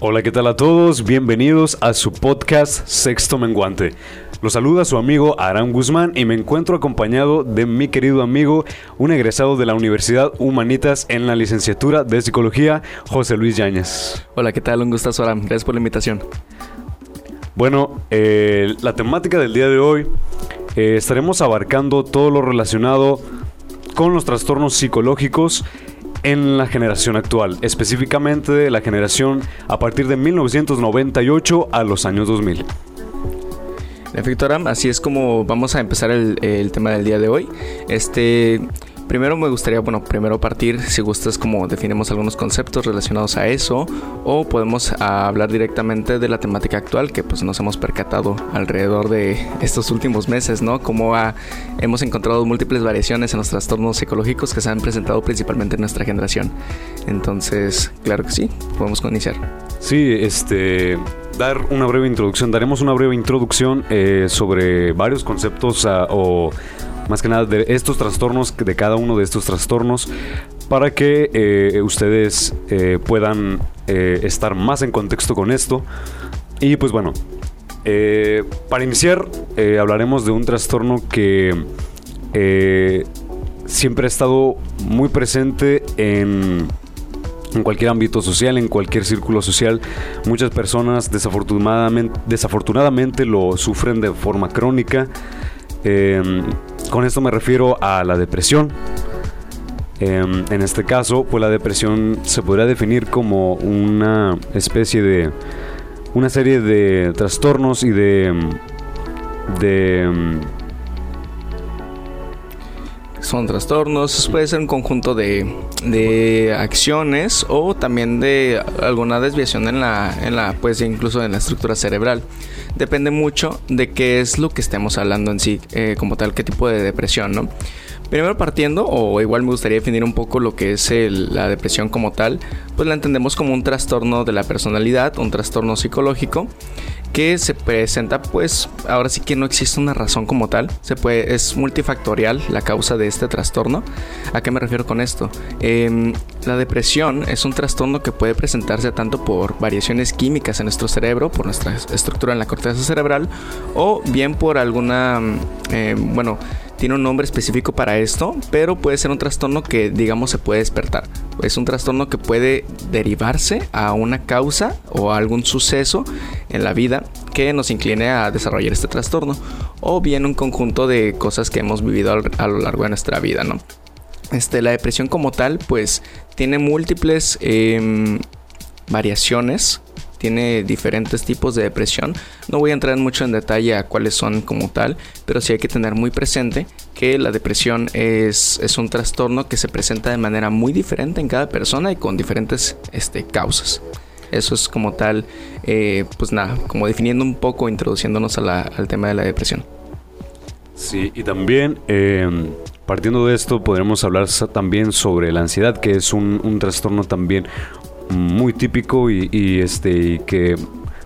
Hola, ¿qué tal a todos? Bienvenidos a su podcast Sexto Menguante. Los saluda su amigo Aram Guzmán y me encuentro acompañado de mi querido amigo, un egresado de la Universidad Humanitas en la licenciatura de Psicología, José Luis Yáñez. Hola, ¿qué tal? Un gustazo, Aram. Gracias por la invitación. Bueno, eh, la temática del día de hoy eh, estaremos abarcando todo lo relacionado con los trastornos psicológicos en la generación actual, específicamente la generación a partir de 1998 a los años 2000. En efecto, así es como vamos a empezar el tema del día de hoy. Este, Primero me gustaría, bueno, primero partir, si gustas, como definimos algunos conceptos relacionados a eso, o podemos hablar directamente de la temática actual que pues nos hemos percatado alrededor de estos últimos meses, ¿no? Como hemos encontrado múltiples variaciones en los trastornos psicológicos que se han presentado principalmente en nuestra generación. Entonces, claro que sí, podemos iniciar. Sí, este, dar una breve introducción, daremos una breve introducción eh, sobre varios conceptos uh, o más que nada de estos trastornos, de cada uno de estos trastornos, para que eh, ustedes eh, puedan eh, estar más en contexto con esto. Y pues bueno, para iniciar hablaremos de un trastorno que siempre ha estado muy presente en en cualquier ámbito social, en cualquier círculo social. Muchas personas desafortunadamente, desafortunadamente lo sufren de forma crónica. Con esto me refiero a la depresión. Em, en este caso, pues la depresión se podría definir como una especie de una serie de trastornos y de de son trastornos, puede ser un conjunto de, de, acciones o también de alguna desviación en la, en la, pues incluso en la estructura cerebral depende mucho de qué es lo que estemos hablando en sí, eh, como tal, qué tipo de depresión, ¿no? Primero partiendo, o igual me gustaría definir un poco lo que es la depresión como tal, pues la entendemos como un trastorno de la personalidad, un trastorno psicológico que se presenta pues ahora sí que no existe una razón como tal. Se puede es multifactorial la causa de este trastorno. A qué me refiero con esto em, la depresión es un trastorno que puede presentarse tanto por variaciones químicas en nuestro cerebro por nuestra estructura en la corteza cerebral o bien por alguna em, bueno tiene un nombre específico para esto, pero puede ser un trastorno que digamos se puede despertar. Es un trastorno que puede derivarse a una causa o a algún suceso en la vida que nos incline a desarrollar este trastorno o bien un conjunto de cosas que hemos vivido a lo largo de nuestra vida, ¿no? Este, la depresión como tal, pues tiene múltiples em, variaciones tiene diferentes tipos de depresión. No voy a entrar mucho en detalle a cuáles son como tal, pero sí hay que tener muy presente que la depresión es, es un trastorno que se presenta de manera muy diferente en cada persona y con diferentes este, causas. Eso es como tal, eh, pues nada, como definiendo un poco, introduciéndonos al tema de la depresión. Sí, y también em, partiendo de esto podremos hablar también sobre la ansiedad, que es un, un trastorno también muy típico y, este, que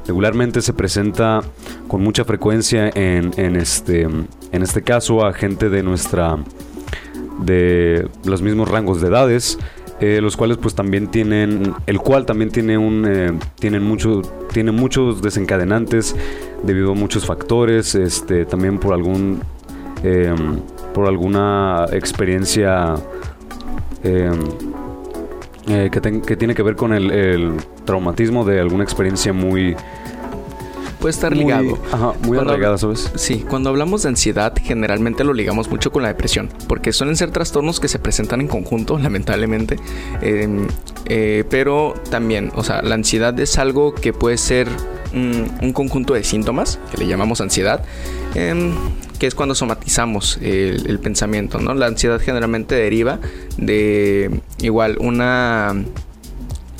regularmente se presenta con mucha frecuencia en, este, en este caso a gente de nuestra de los mismos rangos de edades eh, los cuales pues también tienen el cual también tiene un eh, tienen mucho tiene muchos desencadenantes debido a muchos factores este también por algún em, por alguna experiencia em, eh, que, tiene que ver con el, traumatismo de alguna experiencia muy... Puede estar ligado. Ajá, muy arraigada, ¿sabes? Sí, cuando hablamos de ansiedad, generalmente lo ligamos mucho con la depresión, porque suelen ser trastornos que se presentan en conjunto, lamentablemente. Em, eh, pero también, o sea, la ansiedad es algo que puede ser un conjunto de síntomas, que le llamamos ansiedad, em, que es cuando somatizamos el, pensamiento, ¿no? La ansiedad generalmente deriva de igual una...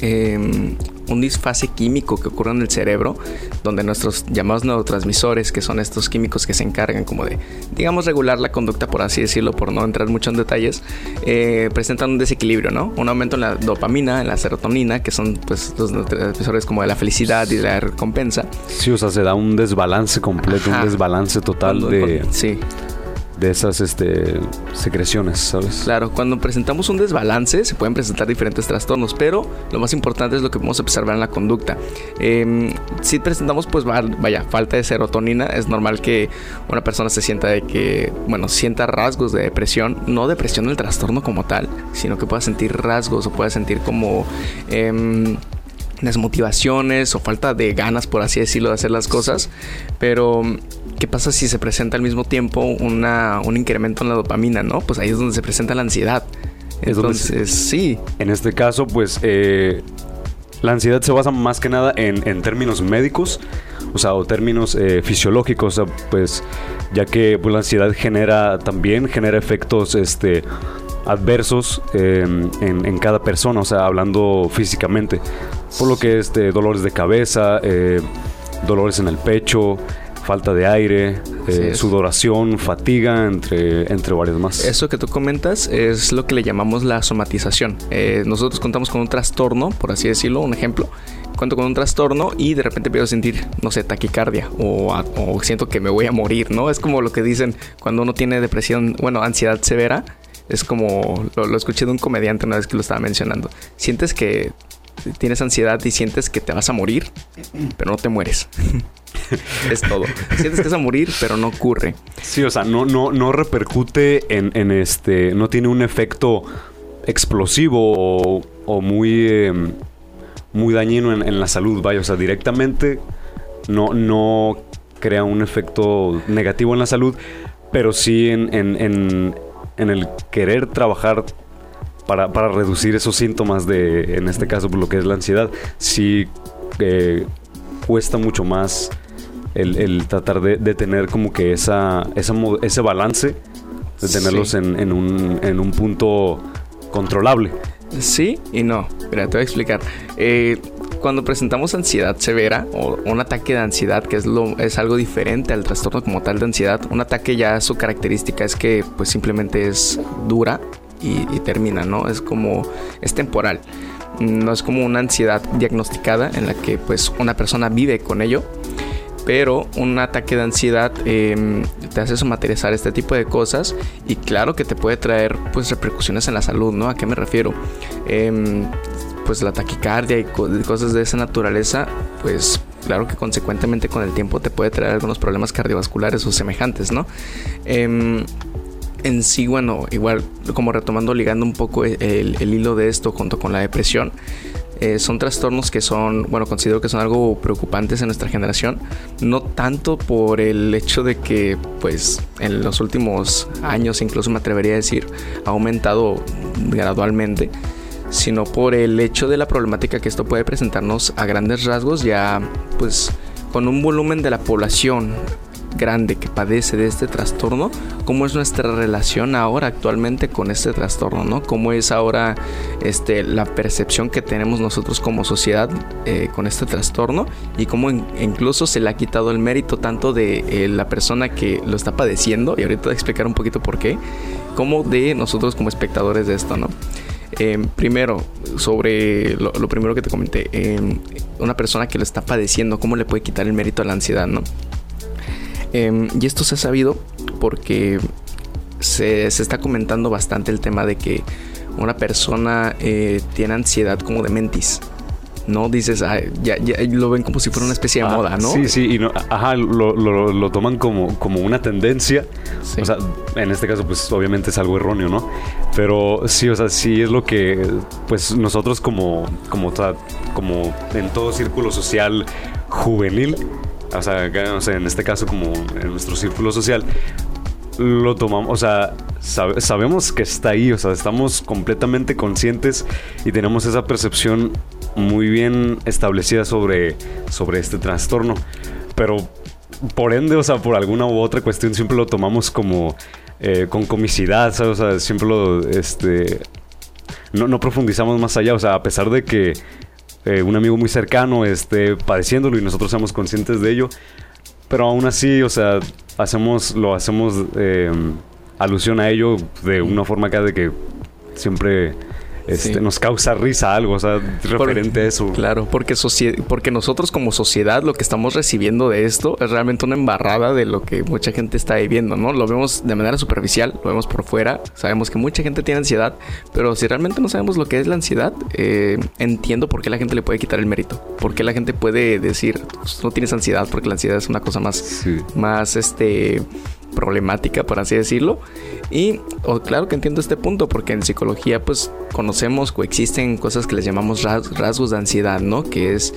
Em, un disfase químico que ocurre en el cerebro, donde nuestros llamados neurotransmisores, que son estos químicos que se encargan como de, digamos, regular la conducta, por así decirlo, por no entrar mucho en detalles, eh, presentan un desequilibrio, ¿no? Un aumento en la dopamina, en la serotonina, que son pues los neurotransmisores como de la felicidad y de la recompensa. Sí, o sea, se da un desbalance completo, un desbalance total de... Sí de esas este, secreciones, ¿sabes? Claro, cuando presentamos un desbalance se pueden presentar diferentes trastornos, pero lo más importante es lo que podemos observar en la conducta. Em, si presentamos, pues vaya, falta de serotonina, es normal que una persona se sienta de que, bueno, sienta rasgos de depresión, no depresión del trastorno como tal, sino que pueda sentir rasgos o pueda sentir como... Eh, desmotivaciones o falta de ganas, por así decirlo, de hacer las cosas. Pero, ¿qué pasa si se presenta al mismo tiempo una, un incremento en la dopamina, no? Pues ahí es donde se presenta la ansiedad. Entonces, sí. En este caso, pues, eh, la ansiedad se basa más que nada en, términos médicos, o sea, o términos eh, fisiológicos, pues, ya que pues, la ansiedad genera también, genera efectos, este adversos em, en, cada persona, o sea, hablando físicamente. Por lo que es de dolores de cabeza, eh, dolores en el pecho, falta de aire, eh, sudoración, fatiga, entre, entre varios más. Eso que tú comentas es lo que le llamamos la somatización. Eh, nosotros contamos con un trastorno, por así decirlo, un ejemplo. Cuento con un trastorno y de repente empiezo a sentir, no sé, taquicardia o, o siento que me voy a morir, ¿no? Es como lo que dicen cuando uno tiene depresión, bueno, ansiedad severa es como, lo, escuché de un comediante una vez que lo estaba mencionando. Sientes que tienes ansiedad y sientes que te vas a morir, pero no te mueres. es todo. Sientes que vas a morir, pero no ocurre. Sí, o sea, no, no, no repercute en, este. No tiene un efecto explosivo o, muy. Em, muy dañino en, la salud, vaya. O sea, directamente no, no crea un efecto negativo en la salud, pero sí en, en en el querer trabajar para, reducir esos síntomas de, en este caso, lo que es la ansiedad, sí eh, cuesta mucho más el, tratar de, tener como que esa, ese balance, de tenerlos en, un, en un punto controlable. Sí y no. Mira, te voy a explicar. Eh, cuando presentamos ansiedad severa o un ataque de ansiedad, que es, lo, es algo diferente al trastorno como tal de ansiedad, un ataque ya su característica es que pues simplemente es dura y, termina, ¿no? Es como, es temporal. No es como una ansiedad diagnosticada en la que pues una persona vive con ello, pero un ataque de ansiedad em, te hace somatizar este tipo de cosas y claro que te puede traer pues repercusiones en la salud, ¿no? ¿A qué me refiero? Eh, pues la taquicardia y cosas de esa naturaleza, pues claro que consecuentemente con el tiempo te puede traer algunos problemas cardiovasculares o semejantes, ¿no? Em, en sí, bueno, igual como retomando, ligando un poco el, hilo de esto junto con la depresión, eh, son trastornos que son, bueno, considero que son algo preocupantes en nuestra generación, no tanto por el hecho de que, pues, en los últimos años, incluso me atrevería a decir, ha aumentado gradualmente, sino por el hecho de la problemática que esto puede presentarnos a grandes rasgos, ya pues con un volumen de la población grande que padece de este trastorno, cómo es nuestra relación ahora actualmente con este trastorno, ¿no? Cómo es ahora este, la percepción que tenemos nosotros como sociedad eh, con este trastorno y cómo incluso se le ha quitado el mérito tanto de eh, la persona que lo está padeciendo, y ahorita voy a explicar un poquito por qué, como de nosotros como espectadores de esto, ¿no? Em, primero, sobre lo, primero que te comenté, em, una persona que lo está padeciendo, ¿cómo le puede quitar el mérito a la ansiedad, no? Em, y esto se ha sabido porque se, se, está comentando bastante el tema de que una persona eh, tiene ansiedad como de mentis. ¿no? Dices, ya, ya, lo ven como si fuera una especie de ah, moda, ¿no? Sí, sí, y no, ajá, lo, lo, toman como, como una tendencia. O sea, en este caso, pues obviamente es algo erróneo, ¿no? Pero sí, o sea, sí es lo que, pues nosotros como, como, como en todo círculo social juvenil, o sea, en este caso como en nuestro círculo social, lo tomamos, o sea, sabemos que está ahí, o sea, estamos completamente conscientes y tenemos esa percepción muy bien establecida sobre, sobre este trastorno. Pero por ende, o sea, por alguna u otra cuestión, siempre lo tomamos como eh, con comicidad, O sea, siempre lo, este, no, no, profundizamos más allá, o sea, a pesar de que eh, un amigo muy cercano esté padeciéndolo y nosotros seamos conscientes de ello, pero aún así, o sea, hacemos, lo hacemos eh, alusión a ello de una forma acá de que siempre este, nos causa risa algo, o sea, referente a eso. Claro, porque, porque nosotros como sociedad lo que estamos recibiendo de esto es realmente una embarrada de lo que mucha gente está viviendo, ¿no? Lo vemos de manera superficial, lo vemos por fuera, sabemos que mucha gente tiene ansiedad, pero si realmente no sabemos lo que es la ansiedad, eh, entiendo por qué la gente le puede quitar el mérito, por qué la gente puede decir, pues, no tienes ansiedad, porque la ansiedad es una cosa más, más, este problemática, por así decirlo. Y claro que entiendo este punto, porque en psicología pues conocemos, coexisten cosas que les llamamos rasgos de ansiedad, ¿no? Que es...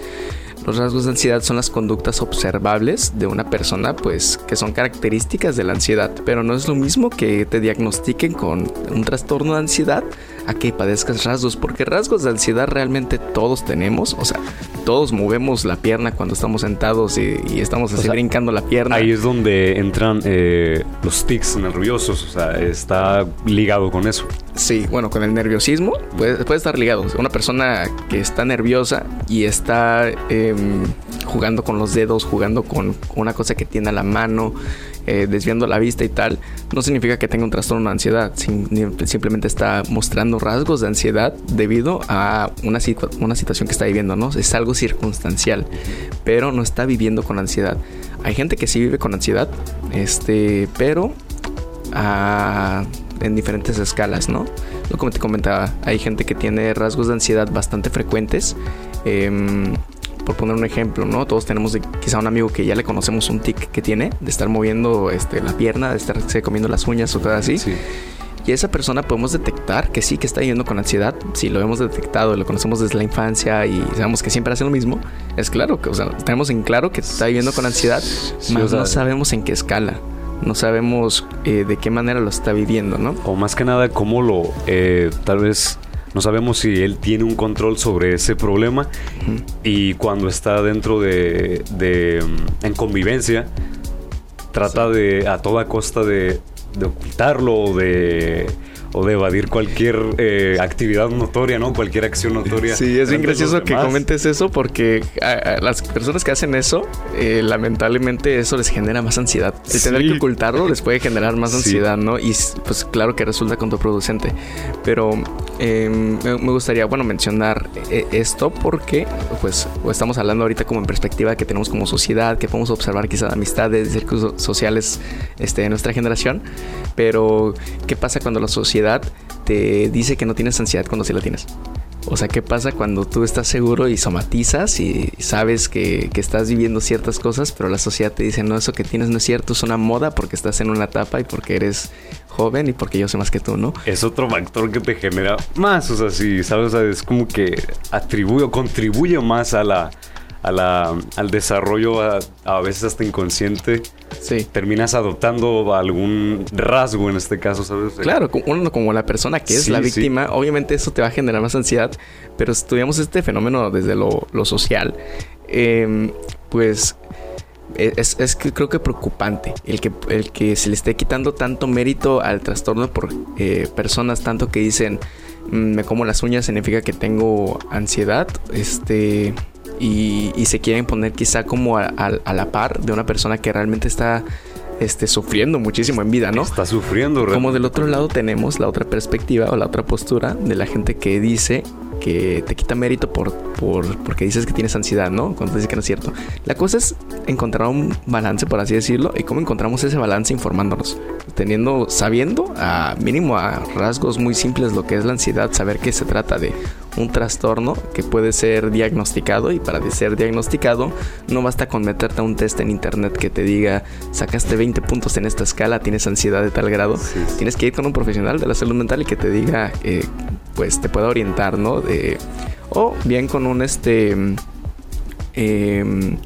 Los rasgos de ansiedad son las conductas observables de una persona, pues que son características de la ansiedad, pero no es lo mismo que te diagnostiquen con un trastorno de ansiedad a que padezcas rasgos, porque rasgos de ansiedad realmente todos tenemos, o sea, todos movemos la pierna cuando estamos sentados y, estamos así brincando la pierna. Ahí es donde entran eh, los tics nerviosos, o sea, está ligado con eso. Sí, bueno, con el nerviosismo puede, estar ligado. Una persona que está nerviosa y está em, jugando con los dedos, jugando con una cosa que tiene a la mano, eh, desviando la vista y tal, no significa que tenga un trastorno de ansiedad. simplemente está mostrando rasgos de ansiedad debido a una, una situación que está viviendo, ¿no? Es algo circunstancial, pero no está viviendo con ansiedad. Hay gente que sí vive con ansiedad, este, pero ah, en diferentes escalas, ¿no? Como te comentaba, hay gente que tiene rasgos de ansiedad bastante frecuentes. Em, por poner un ejemplo, ¿no? Todos tenemos quizá un amigo que ya le conocemos un tic que tiene, de estar moviendo este, la pierna, de estarse comiendo las uñas o cosas así. Sí. Y esa persona podemos detectar que sí que está viviendo con ansiedad. Si lo hemos detectado, lo conocemos desde la infancia y sabemos que siempre hace lo mismo, es claro que, o sea, tenemos en claro que está viviendo con ansiedad, pero no sabemos en qué escala. No sabemos eh, de qué manera lo está viviendo, ¿no? O más que nada, cómo lo, eh, tal vez no sabemos si él tiene un control sobre ese problema y cuando está dentro de, mm, en convivencia, trata de a toda costa de, de ocultarlo o de o de evadir cualquier eh, actividad notoria, ¿no? Cualquier acción notoria. Sí, es bien gracioso que comentes eso porque a, las personas que hacen eso, eh, lamentablemente eso les genera más ansiedad. El tener que ocultarlo les puede generar más ansiedad, ¿no? Y pues claro que resulta contraproducente. Pero em, me gustaría, bueno, mencionar eh, esto porque pues estamos hablando ahorita como en perspectiva que tenemos como sociedad, que podemos observar quizás amistades, círculos sociales este, de nuestra generación. Pero, ¿qué pasa cuando la sociedad te dice que no tienes ansiedad cuando sí la tienes? O sea, ¿qué pasa cuando tú estás seguro y somatizas y sabes que, estás viviendo ciertas cosas, pero la sociedad te dice, no, eso que tienes no es cierto, es una moda porque estás en una etapa y porque eres joven y porque yo sé más que tú, ¿no? Es otro factor que te genera más, o sea, sí, ¿sabes? es como que atribuye o contribuye más a la, al desarrollo a, veces hasta inconsciente. Sí. Terminas adoptando algún rasgo en este caso, ¿sabes? Claro, uno como la persona que es la víctima, obviamente eso te va a generar más ansiedad, pero estudiamos este fenómeno desde lo, social, em, pues es, es, creo que preocupante el que, el que se le esté quitando tanto mérito al trastorno por eh, personas tanto que dicen mm, me como las uñas significa que tengo ansiedad este y, se quieren poner quizá como a, la par de una persona que realmente está este, sufriendo muchísimo en vida, ¿no? Está sufriendo. Como del otro lado tenemos la otra perspectiva o la otra postura de la gente que dice que te quita mérito por, por, porque dices que tienes ansiedad, ¿no? Cuando dices que no es cierto. La cosa es encontrar un balance, por así decirlo, y cómo encontramos ese balance informándonos, teniendo, sabiendo a mínimo a rasgos muy simples lo que es la ansiedad, saber que se trata de un trastorno que puede ser diagnosticado y para ser diagnosticado no basta con meterte a un test en internet que te diga sacaste 20 puntos en esta escala, tienes ansiedad de tal grado, tienes que ir con un profesional de la salud mental y que te diga eh, pues te pueda orientar, ¿no? De, o bien con un este... Eh,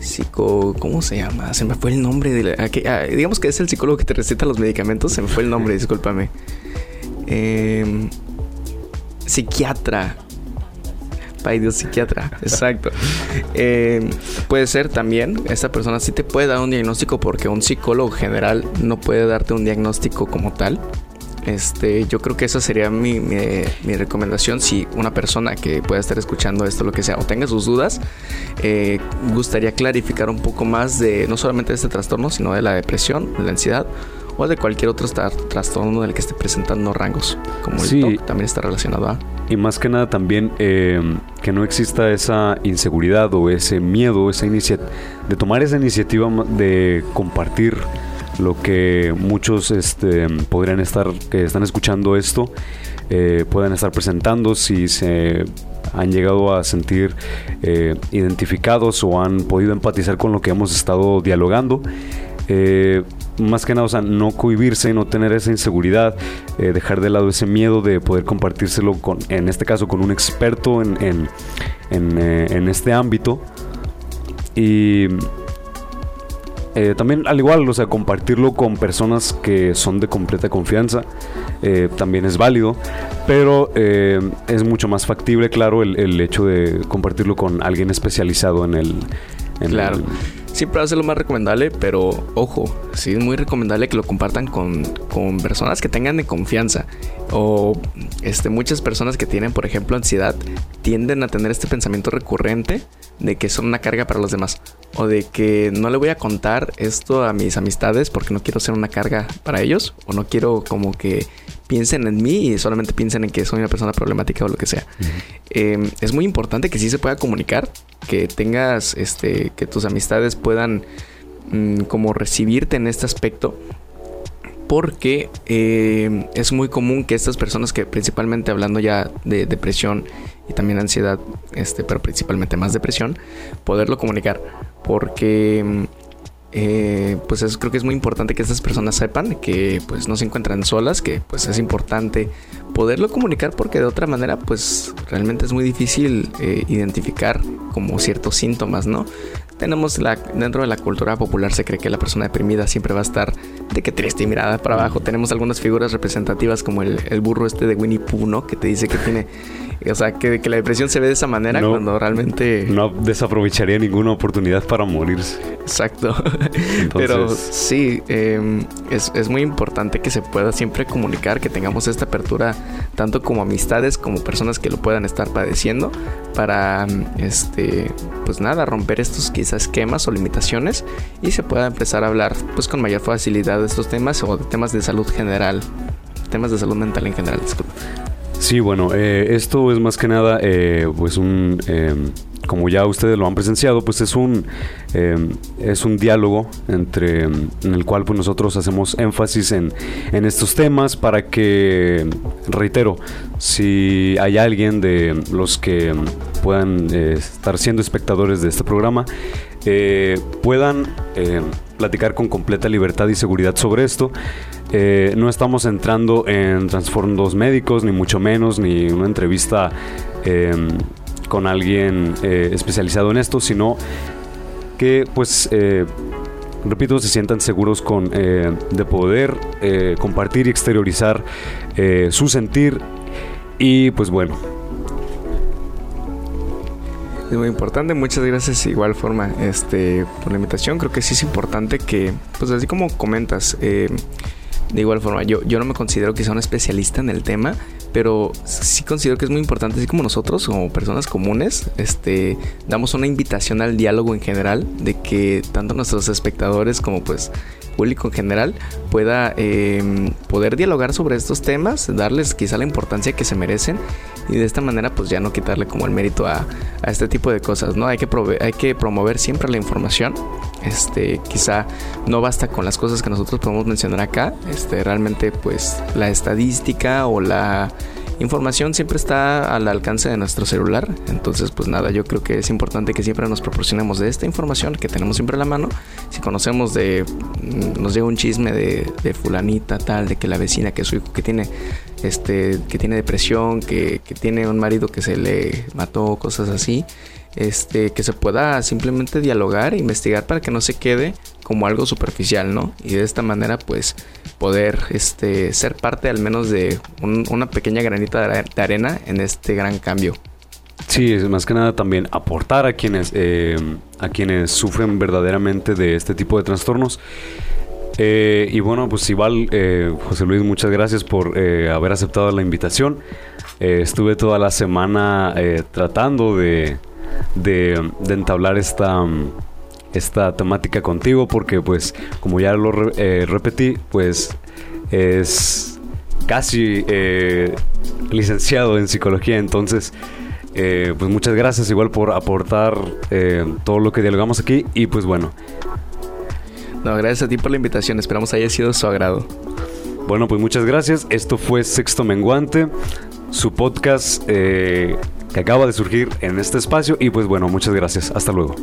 psico... ¿Cómo se llama? Se me fue el nombre de ah, digamos que es el psicólogo que te receta los medicamentos. Se me fue el nombre, discúlpame. Eh, psiquiatra. Ay Dios, psiquiatra, exacto. Eh, puede ser también, esta persona sí te puede dar un diagnóstico porque un psicólogo general no puede darte un diagnóstico como tal. Este, yo creo que esa sería mi, recomendación si una persona que pueda estar escuchando esto, lo que sea, o tenga sus dudas, eh, gustaría clarificar un poco más de no solamente de este trastorno, sino de la depresión, de la ansiedad o de cualquier otro trastorno del que esté presentando rangos, como el TOC también está relacionado a. Y más que nada también eh, que no exista esa inseguridad o ese miedo, esa de tomar esa iniciativa de compartir lo que muchos este, podrían estar, que están escuchando esto, eh, puedan estar presentando si se han llegado a sentir eh, identificados o han podido empatizar con lo que hemos estado dialogando. Eh, más que nada, o sea, no cohibirse, no tener esa inseguridad, dejar de lado ese miedo de poder compartírselo con, en este caso, con un experto en, en, en este ámbito. Y eh, también al igual, o sea, compartirlo con personas que son de completa confianza eh, también es válido, pero eh, es mucho más factible, claro, el, hecho de compartirlo con alguien especializado en el... claro. Siempre va a ser lo más recomendable, pero ojo, sí es muy recomendable que lo compartan con, con personas que tengan de confianza. O este, muchas personas que tienen, por ejemplo, ansiedad, tienden a tener este pensamiento recurrente de que son una carga para los demás o de que no le voy a contar esto a mis amistades porque no quiero ser una carga para ellos o no quiero como que piensen en mí y solamente piensen en que soy una persona problemática o lo que sea. Em, es muy importante que sí se pueda comunicar, que tengas, este, que tus amistades puedan mm, como recibirte en este aspecto porque em, es muy común que estas personas que principalmente hablando ya de depresión y también ansiedad, este, pero principalmente más depresión, poderlo comunicar. Porque eh, pues creo que es muy importante que estas personas sepan que pues no se encuentran solas, que pues es importante poderlo comunicar porque de otra manera pues realmente es muy difícil eh, identificar como ciertos síntomas, ¿no? tenemos la, dentro de la cultura popular se cree que la persona deprimida siempre va a estar de que triste y mirada para abajo. Tenemos algunas figuras representativas como el, el burro este de Winnie Pooh, ¿no? Que te dice que tiene o sea, que, que, la depresión se ve de esa manera cuando realmente... No desaprovecharía ninguna oportunidad para morirse. Exacto. Pero sí, em, es, es, muy importante que se pueda siempre comunicar, que tengamos esta apertura, tanto como amistades como personas que lo puedan estar padeciendo, para, este, pues nada, romper estos quizás esquemas o limitaciones y se pueda empezar a hablar pues con mayor facilidad de estos temas o de temas de salud general temas de salud mental en general, disculpa. Sí, bueno, eh, esto es más que nada, eh, pues un, eh, como ya ustedes lo han presenciado, pues es un, es un diálogo entre, en el cual pues nosotros hacemos énfasis en, en estos temas para que, reitero, si hay alguien de los que puedan estar siendo espectadores de este programa, puedan platicar con completa libertad y seguridad sobre esto. Eh, no estamos entrando en trasfondos médicos, ni mucho menos, ni una entrevista em, con alguien eh, especializado en esto, sino que, pues, eh, repito, se sientan seguros con, de poder compartir y exteriorizar su sentir. Y pues bueno, es muy importante. Muchas gracias igual forma este, por la invitación. Creo que sí es importante que, pues así como comentas, de igual forma, yo, yo no me considero que sea un especialista en el tema, pero sí considero que es muy importante, así como nosotros, como personas comunes, este, damos una invitación al diálogo en general, de que tanto nuestros espectadores como pues público en general pueda em, poder dialogar sobre estos temas, darles quizá la importancia que se merecen y de esta manera pues ya no quitarle como el mérito a, a este tipo de cosas, ¿no? Hay que, hay que promover siempre la información, este, quizá no basta con las cosas que nosotros podemos mencionar acá, este, realmente pues la estadística o la información siempre está al alcance de nuestro celular. Entonces, pues nada, yo creo que es importante que siempre nos proporcionemos de esta información que tenemos siempre a la mano. Si conocemos de, mm, nos llega un chisme de, fulanita tal, de que la vecina, que su hijo que tiene, este, que tiene depresión, que tiene un marido que se le mató, cosas así este, que se pueda simplemente dialogar e investigar para que no se quede como algo superficial, ¿no? Y de esta manera, pues, poder este, ser parte al menos de una pequeña granita de arena en este gran cambio. Sí, es más que nada también aportar a quienes, eh, a quienes sufren verdaderamente de este tipo de trastornos. Eh, y bueno, pues igual, eh, José Luis, muchas gracias por haber aceptado la invitación. estuve toda la semana tratando de, de, entablar esta, esta temática contigo porque pues como ya lo repetí, pues es casi licenciado en psicología, entonces eh, pues muchas gracias igual por aportar eh, todo lo que dialogamos aquí y pues bueno. No, gracias a ti por la invitación, esperamos haya sido su agrado. Bueno, pues muchas gracias. Esto fue Sexto Menguante, su podcast eh, que acaba de surgir en este espacio y pues bueno, muchas gracias. Hasta luego.